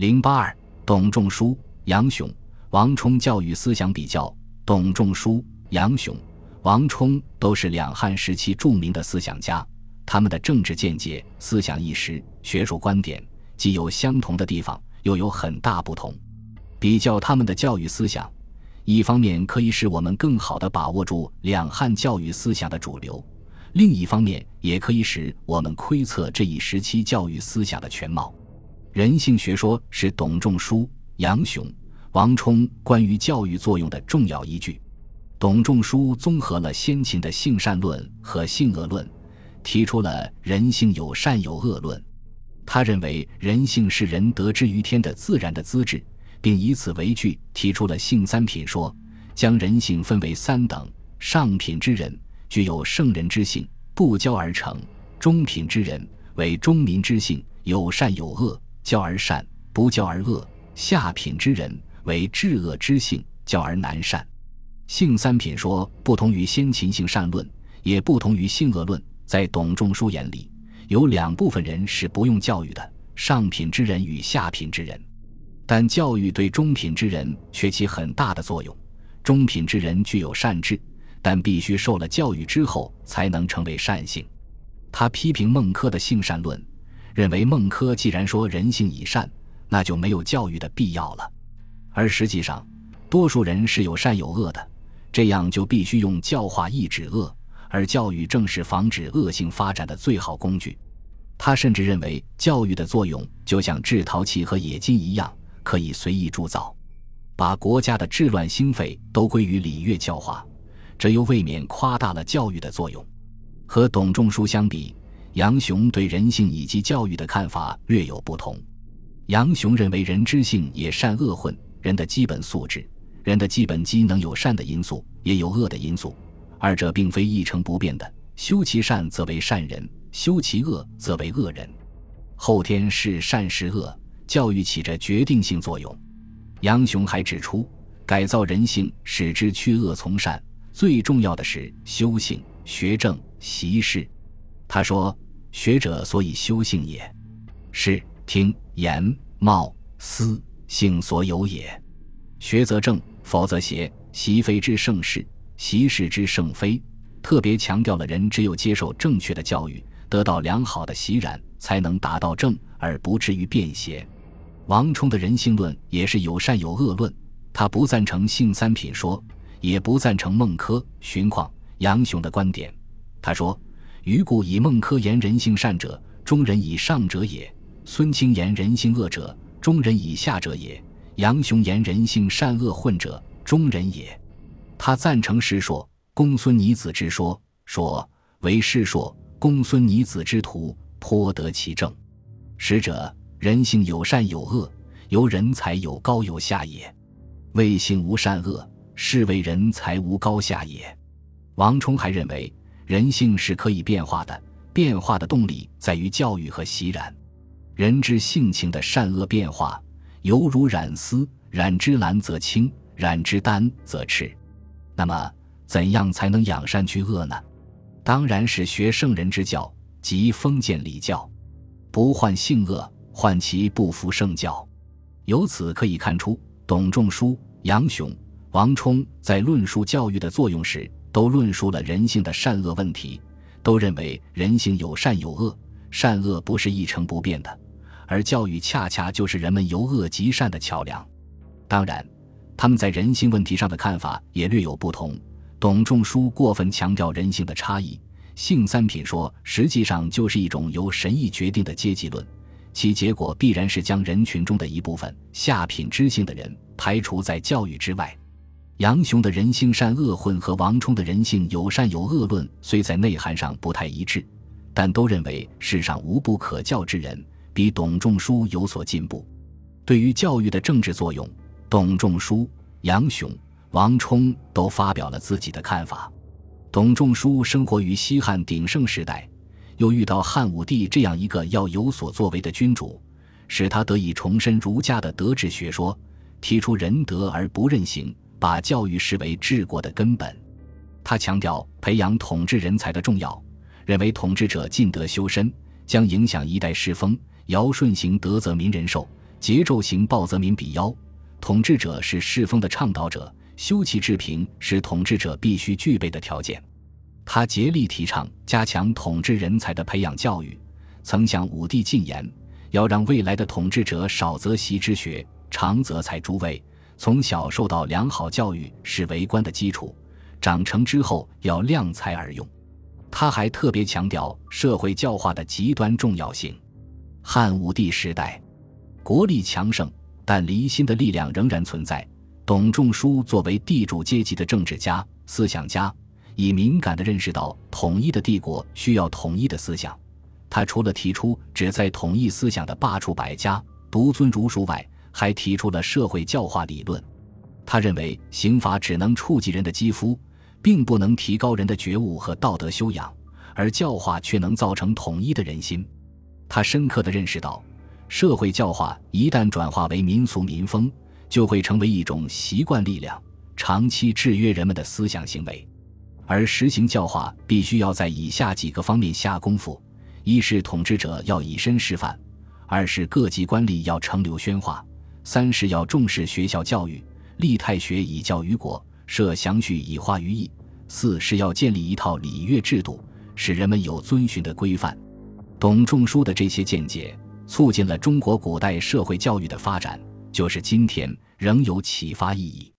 零八二，董仲舒、杨雄、王充教育思想比较。董仲舒、杨雄、王充都是两汉时期著名的思想家，他们的政治见解、思想意识、学术观点既有相同的地方，又有很大不同。比较他们的教育思想，一方面可以使我们更好地把握住两汉教育思想的主流，另一方面也可以使我们窥测这一时期教育思想的全貌。人性学说是董仲舒、杨雄、王充关于教育作用的重要依据。董仲舒综合了先秦的性善论和性恶论，提出了人性有善有恶论。他认为人性是人得之于天的自然的资质，并以此为据提出了性三品说，将人性分为三等：上品之人具有圣人之性，不教而成；中品之人为中民之性，有善有恶。教而善，不教而恶；下品之人为至恶之性，教而难善。性三品说不同于先秦性善论，也不同于性恶论。在董仲舒眼里，有两部分人是不用教育的：上品之人与下品之人。但教育对中品之人却起很大的作用。中品之人具有善智，但必须受了教育之后才能成为善性。他批评孟轲的性善论。认为孟轲既然说人性已善，那就没有教育的必要了。而实际上，多数人是有善有恶的，这样就必须用教化抑制恶，而教育正是防止恶性发展的最好工具。他甚至认为，教育的作用就像制陶器和冶金一样，可以随意铸造，把国家的治乱兴废都归于礼乐教化，这又未免夸大了教育的作用。和董仲舒相比。杨雄对人性以及教育的看法略有不同。杨雄认为，人之性也善恶混，人的基本素质，人的基本机能有善的因素，也有恶的因素，二者并非一成不变的。修其善则为善人，修其恶则为恶人。后天是善是恶，教育起着决定性作用。杨雄还指出，改造人性，使之去恶从善，最重要的是修性、学政、习事。他说：“学者所以修性也，是听言貌思性所有也。学则正，否则邪。习非之盛世，习是之盛非。特别强调了人只有接受正确的教育，得到良好的习染，才能达到正，而不至于变邪。”王充的人性论也是有善有恶论，他不赞成性三品说，也不赞成孟轲、荀况、杨雄的观点。他说。余故以孟轲言人性善者，中人以上者也；孙清言人性恶者，中人以下者也；杨雄言人性善恶混者，中人也。他赞成师说，公孙尼子之说，说为师说，公孙尼子之徒颇得其正。实者人性有善有恶，由人才有高有下也。为性无善恶，是为人才无高下也。王充还认为。人性是可以变化的，变化的动力在于教育和习染。人之性情的善恶变化，犹如染丝，染之蓝则青，染之丹则赤。那么，怎样才能养善去恶呢？当然是学圣人之教，即封建礼教，不患性恶，患其不服圣教。由此可以看出，董仲舒、杨雄、王充在论述教育的作用时。都论述了人性的善恶问题，都认为人性有善有恶，善恶不是一成不变的，而教育恰恰就是人们由恶及善的桥梁。当然，他们在人性问题上的看法也略有不同。董仲舒过分强调人性的差异，性三品说实际上就是一种由神意决定的阶级论，其结果必然是将人群中的一部分下品知性的人排除在教育之外。杨雄的人性善恶混和王充的人性有善有恶论虽在内涵上不太一致，但都认为世上无不可教之人，比董仲舒有所进步。对于教育的政治作用，董仲舒、杨雄、王充都发表了自己的看法。董仲舒生活于西汉鼎盛时代，又遇到汉武帝这样一个要有所作为的君主，使他得以重申儒家的德治学说，提出仁德而不任刑。把教育视为治国的根本，他强调培养统治人才的重要，认为统治者尽德修身，将影响一代世风；尧舜行德，则民人寿，桀纣行暴则民比妖，统治者是世风的倡导者，修齐治平是统治者必须具备的条件。他竭力提倡加强统治人才的培养教育，曾向武帝进言，要让未来的统治者少则习之学，长则才诸位，从小受到良好教育是为官的基础，长成之后要量才而用。他还特别强调社会教化的极端重要性。汉武帝时代，国力强盛，但离心的力量仍然存在。董仲舒作为地主阶级的政治家、思想家，已敏感地认识到统一的帝国需要统一的思想。他除了提出旨在统一思想的罢黜百家、独尊儒术外，还提出了社会教化理论。他认为刑罚只能触及人的肌肤。并不能提高人的觉悟和道德修养，而教化却能造成统一的人心。他深刻地认识到，社会教化一旦转化为民俗民风，就会成为一种习惯力量，长期制约人们的思想行为。而实行教化必须要在以下几个方面下功夫：一是统治者要以身示范；二是各级官吏要成流宣化；三是要重视学校教育，立太学以教于国。设祥序以化于义。四是要建立一套礼乐制度，使人们有遵循的规范。董仲舒的这些见解，促进了中国古代社会教育的发展，就是今天仍有启发意义。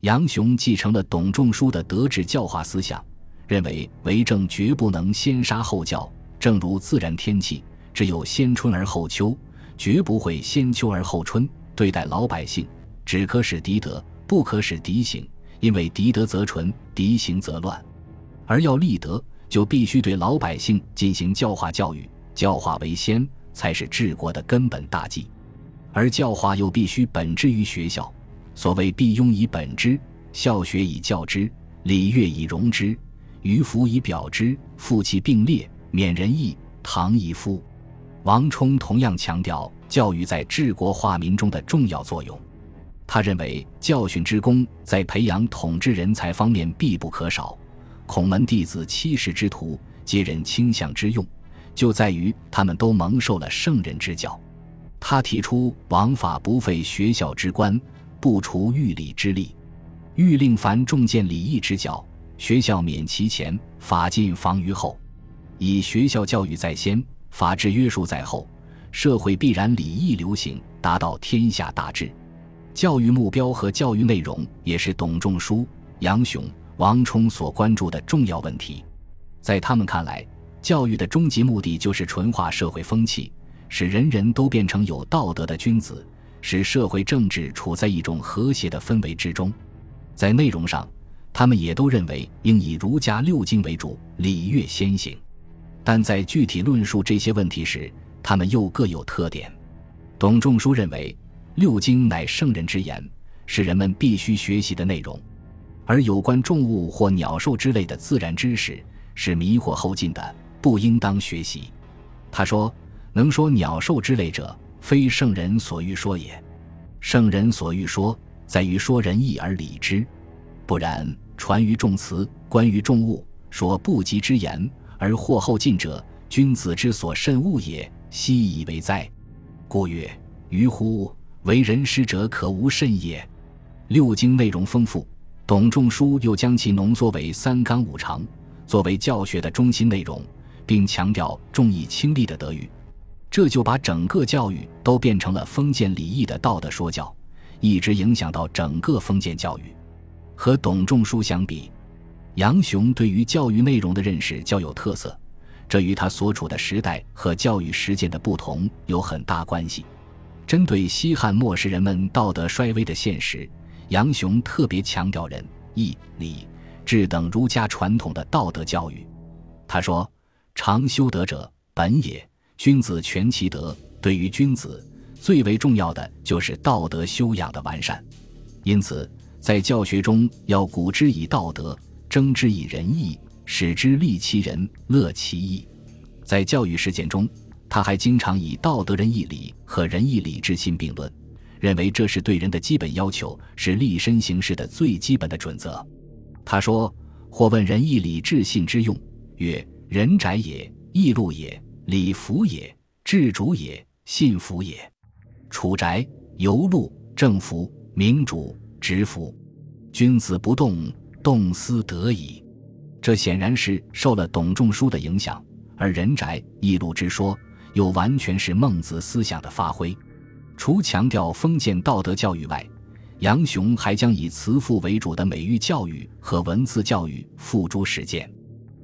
杨雄继承了董仲舒的德治教化思想，认为为政绝不能先杀后教，正如自然天气，只有先春而后秋，绝不会先秋而后春。对待老百姓，只可使敌德，不可使敌行。因为敌德则纯，敌行则乱，而要立德，就必须对老百姓进行教化教育，教化为先，才是治国的根本大计。而教化又必须本之于学校。所谓“必庸以本之，孝学以教之，礼乐以容之，于服以表之，夫其并列，免人义，唐以夫。”王充同样强调教育在治国化民中的重要作用。他认为教训之功在培养统治人才方面必不可少。孔门弟子七十之徒，皆人倾向之用，就在于他们都蒙受了圣人之教。他提出王法不废学校之官，不除狱礼之例，欲令凡重见礼义之教，学校免其前，法禁防于后，以学校教育在先，法制约束在后，社会必然礼义流行，达到天下大治。教育目标和教育内容也是董仲舒、杨雄、王充所关注的重要问题。在他们看来，教育的终极目的就是纯化社会风气，使人人都变成有道德的君子，使社会政治处在一种和谐的氛围之中。在内容上，他们也都认为应以儒家六经为主，礼乐先行。但在具体论述这些问题时，他们又各有特点。董仲舒认为。六经乃圣人之言，是人们必须学习的内容；而有关重物或鸟兽之类的自然知识，是迷惑后进的，不应当学习。他说：“能说鸟兽之类者，非圣人所欲说也。圣人所欲说，在于说仁义而礼之。不然，传于众词，关于众物，说不及之言，而惑后进者，君子之所慎勿也。奚以为哉？故曰：于乎？”为人师者，可无甚也。六经内容丰富，董仲舒又将其浓缩为三纲五常，作为教学的中心内容，并强调重义轻利的德育，这就把整个教育都变成了封建礼义的道德说教，一直影响到整个封建教育。和董仲舒相比，杨雄对于教育内容的认识较有特色，这与他所处的时代和教育实践的不同有很大关系。针对西汉末时人们道德衰微的现实，杨雄特别强调仁义礼智等儒家传统的道德教育。他说：“常修德者，本也。君子全其德。对于君子，最为重要的就是道德修养的完善。因此，在教学中要古之以道德，争之以仁义，使之利其人，乐其义。在教育实践中。”他还经常以道德仁义礼和仁义礼智信并论，认为这是对人的基本要求，是立身行事的最基本的准则。他说：“或问仁义礼智信之用，曰：仁宅也，义路也，礼服也，智主也，信服也。处宅、游路、政服、明主、直服。君子不动，动思得矣。这显然是受了董仲舒的影响，而人宅、异路之说又完全是孟子思想的发挥。除强调封建道德教育外，杨雄还将以慈父为主的美育教育和文字教育付诸实践。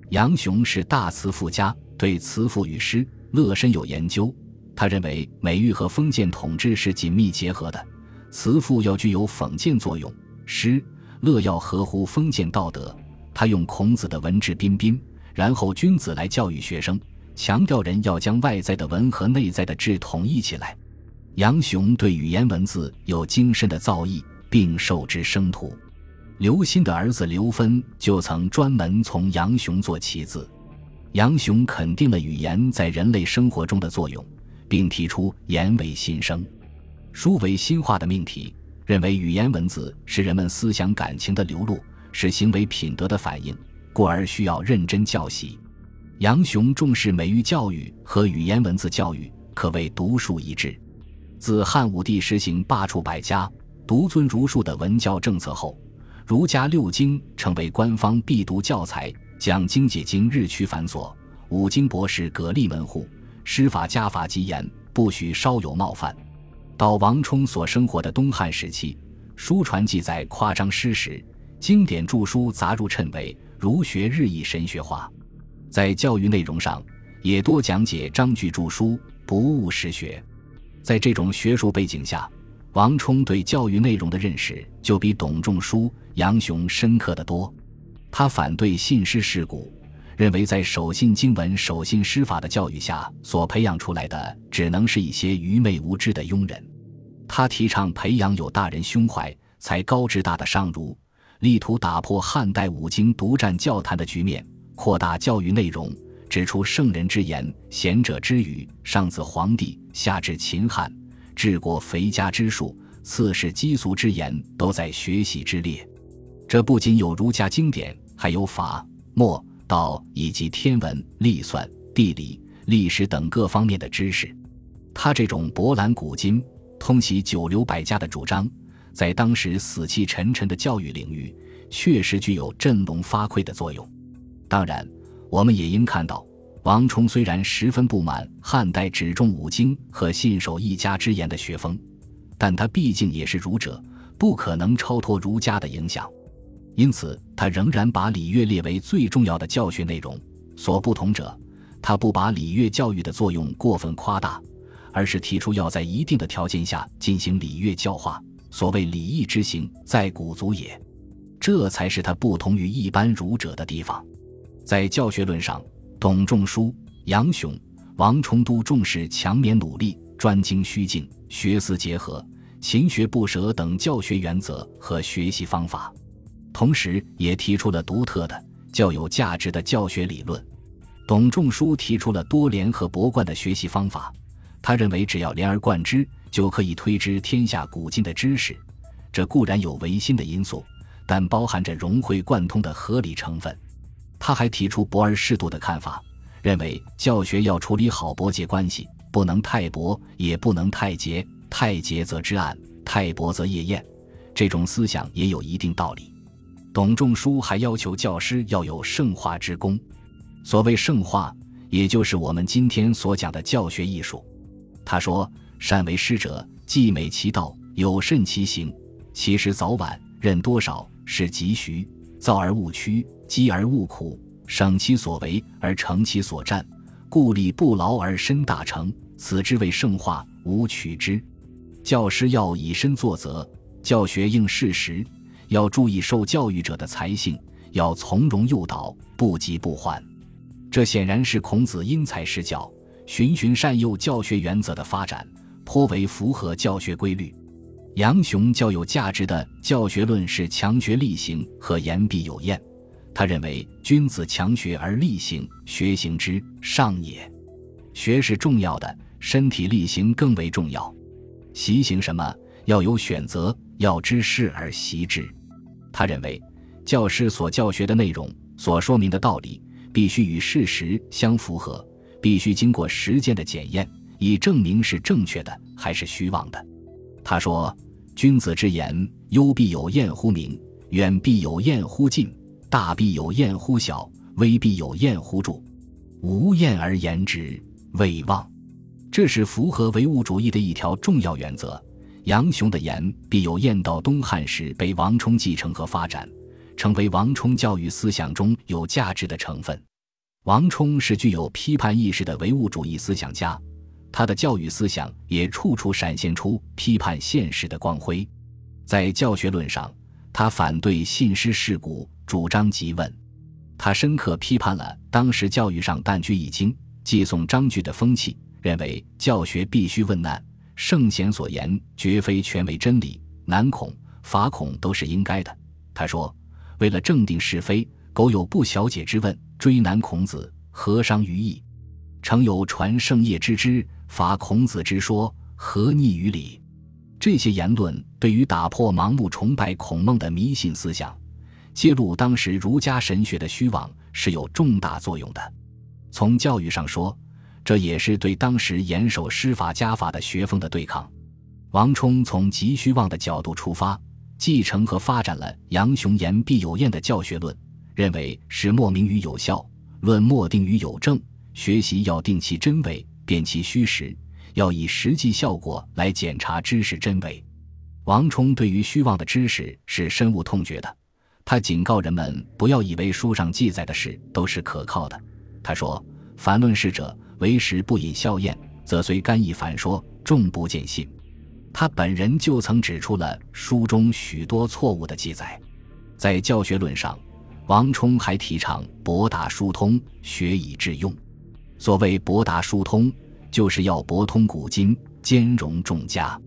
杨雄是大慈父家，对慈父与诗乐深有研究。他认为美育和封建统治是紧密结合的，慈父要具有讽谏作用，诗乐要合乎封建道德。他用孔子的文质彬彬，然后君子来教育学生，强调人要将外在的文和内在的质统一起来。杨雄对语言文字有精深的造诣，并受之生徒。刘歆的儿子刘芬就曾专门从杨雄做棋子。杨雄肯定了语言在人类生活中的作用，并提出“言为心声，书为心化”的命题，认为语言文字是人们思想感情的流露。是行为品德的反应，故而需要认真教习。杨雄重视美育教育和语言文字教育，可谓独树一帜。自汉武帝实行罢黜百家、独尊儒术的文教政策后，儒家六经成为官方必读教材，讲经解经日趋繁琐，五经博士蛤蜊门户，师法家法极严，不许稍有冒犯。到王充所生活的东汉时期，书传记载夸张失实。经典著书杂入谶纬，儒学日益神学化，在教育内容上也多讲解章句著书，不务实学。在这种学术背景下，王充对教育内容的认识就比董仲舒、杨雄深刻得多。他反对信师事古，认为在守信经文、守信师法的教育下所培养出来的，只能是一些愚昧无知的庸人。他提倡培养有大人胸怀、才高志大的上儒。力图打破汉代五经独占教坛的局面，扩大教育内容，指出圣人之言、贤者之语，上自黄帝，下至秦汉，治国肥家之术，次是低俗之言，都在学习之列。这不仅有儒家经典，还有法、墨、道以及天文、历算、地理、历史等各方面的知识。他这种博览古今、通习九流百家的主张。在当时死气沉沉的教育领域，确实具有振聋发聩的作用。当然，我们也应看到，王充虽然十分不满汉代只重五经和信守一家之言的学风，但他毕竟也是儒者，不可能超脱儒家的影响，因此他仍然把礼乐列为最重要的教学内容。所不同者，他不把礼乐教育的作用过分夸大，而是提出要在一定的条件下进行礼乐教化。所谓礼义之行，在古足也，这才是他不同于一般儒者的地方。在教学论上，董仲舒、杨雄、王充都重视强勉努力、专精虚静、学思结合、勤学不舍等教学原则和学习方法，同时也提出了独特的、较有价值的教学理论。董仲舒提出了多连和博贯的学习方法，他认为只要连而贯之。就可以推知天下古今的知识，这固然有唯心的因素，但包含着融会贯通的合理成分。他还提出博而适度的看法，认为教学要处理好博结关系，不能太博，也不能太结，太结则知暗，太博则业厌。这种思想也有一定道理。董仲舒还要求教师要有圣化之功，所谓圣化，也就是我们今天所讲的教学艺术。他说。善为师者，既美其道，有慎其行。其实早晚，任多少，是吉徐。躁而勿屈，激而勿苦，省其所为而成其所战，故力不劳而身大成。此之谓圣化，无取之。教师要以身作则，教学应事实，要注意受教育者的才性，要从容诱导，不急不缓。这显然是孔子因材施教、循循善诱教学原则的发展。颇为符合教学规律。杨雄较有价值的教学论是强学力行和言必有验。他认为君子强学而力行，学行之上也。学是重要的，身体力行更为重要。习行什么？要有选择，要知事而习之。他认为教师所教学的内容、所说明的道理，必须与事实相符合，必须经过实践的检验。以证明是正确的还是虚妄的。他说：“君子之言，忧必有厌乎明，远必有厌乎近，大必有厌乎小，微必有厌乎著。无厌而言之，谓妄。”这是符合唯物主义的一条重要原则。杨雄的言必有厌，到东汉时被王充继承和发展，成为王充教育思想中有价值的成分。王充是具有批判意识的唯物主义思想家。他的教育思想也处处闪现出批判现实的光辉，在教学论上，他反对信师事古，主张即问。他深刻批判了当时教育上但居易经、寄诵章句的风气，认为教学必须问难，圣贤所言绝非全为真理，难恐、法恐都是应该的。他说：“为了正定是非，苟有不晓解之问，追难孔子，何伤于义？诚有传圣业之之。”伐孔子之说，何逆于理？这些言论对于打破盲目崇拜孔孟的迷信思想，揭露当时儒家神学的虚妄，是有重大作用的。从教育上说，这也是对当时严守师法家法的学风的对抗。王充从极虚妄的角度出发，继承和发展了杨雄言必有验的教学论，认为是莫名于有效，论莫定于有证，学习要定其真伪。辨其虚实，要以实际效果来检查知识真伪。王充对于虚妄的知识是深恶痛绝的，他警告人们不要以为书上记载的事都是可靠的。他说：“凡论事者，为时不引笑验，则虽干议反说，众不见信。”他本人就曾指出了书中许多错误的记载。在教学论上，王充还提倡博大疏通，学以致用。所谓博达疏通，就是要博通古今，兼容众家。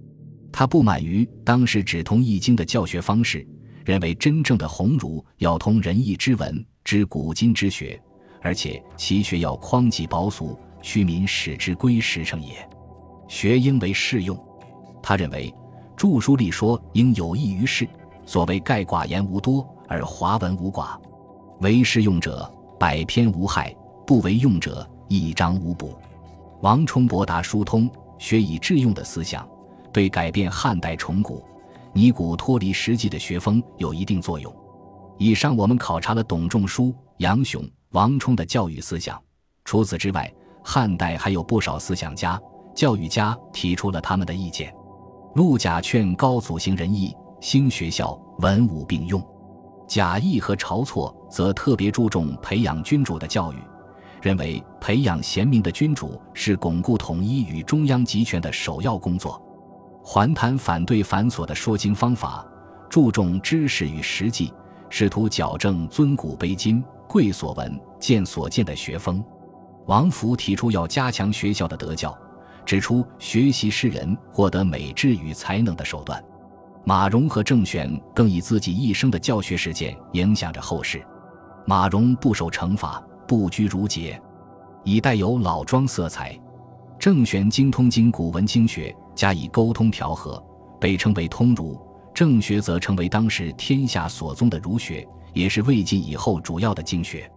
他不满于当时只通易经的教学方式，认为真正的鸿儒要通仁义之文，知古今之学，而且其学要匡济薄俗，虚民使之归实诚也。学应为适用。他认为著书立说应有益于世。所谓盖寡言无多，而华文无寡，为适用者百篇无害，不为用者。一章无补，王充博达疏通、学以致用的思想，对改变汉代崇古、泥古脱离实际的学风有一定作用。以上我们考察了董仲舒、杨雄、王充的教育思想。除此之外，汉代还有不少思想家、教育家提出了他们的意见。陆贾劝高祖行仁义，兴学校，文武并用；贾谊和晁错则特别注重培养君主的教育。认为培养贤明的君主是巩固统一与中央集权的首要工作。环谭反对繁琐的说经方法，注重知识与实际，试图矫正尊古卑今、贵所闻、见所见的学风。王弗提出要加强学校的德教，指出学习是人获得美智与才能的手段。马融和郑玄更以自己一生的教学实践影响着后世。马融不受惩罚。不拘如节，以带有老庄色彩。郑玄精通经古文经学，加以沟通调和，被称为通儒。郑学则成为当时天下所宗的儒学，也是魏晋以后主要的经学。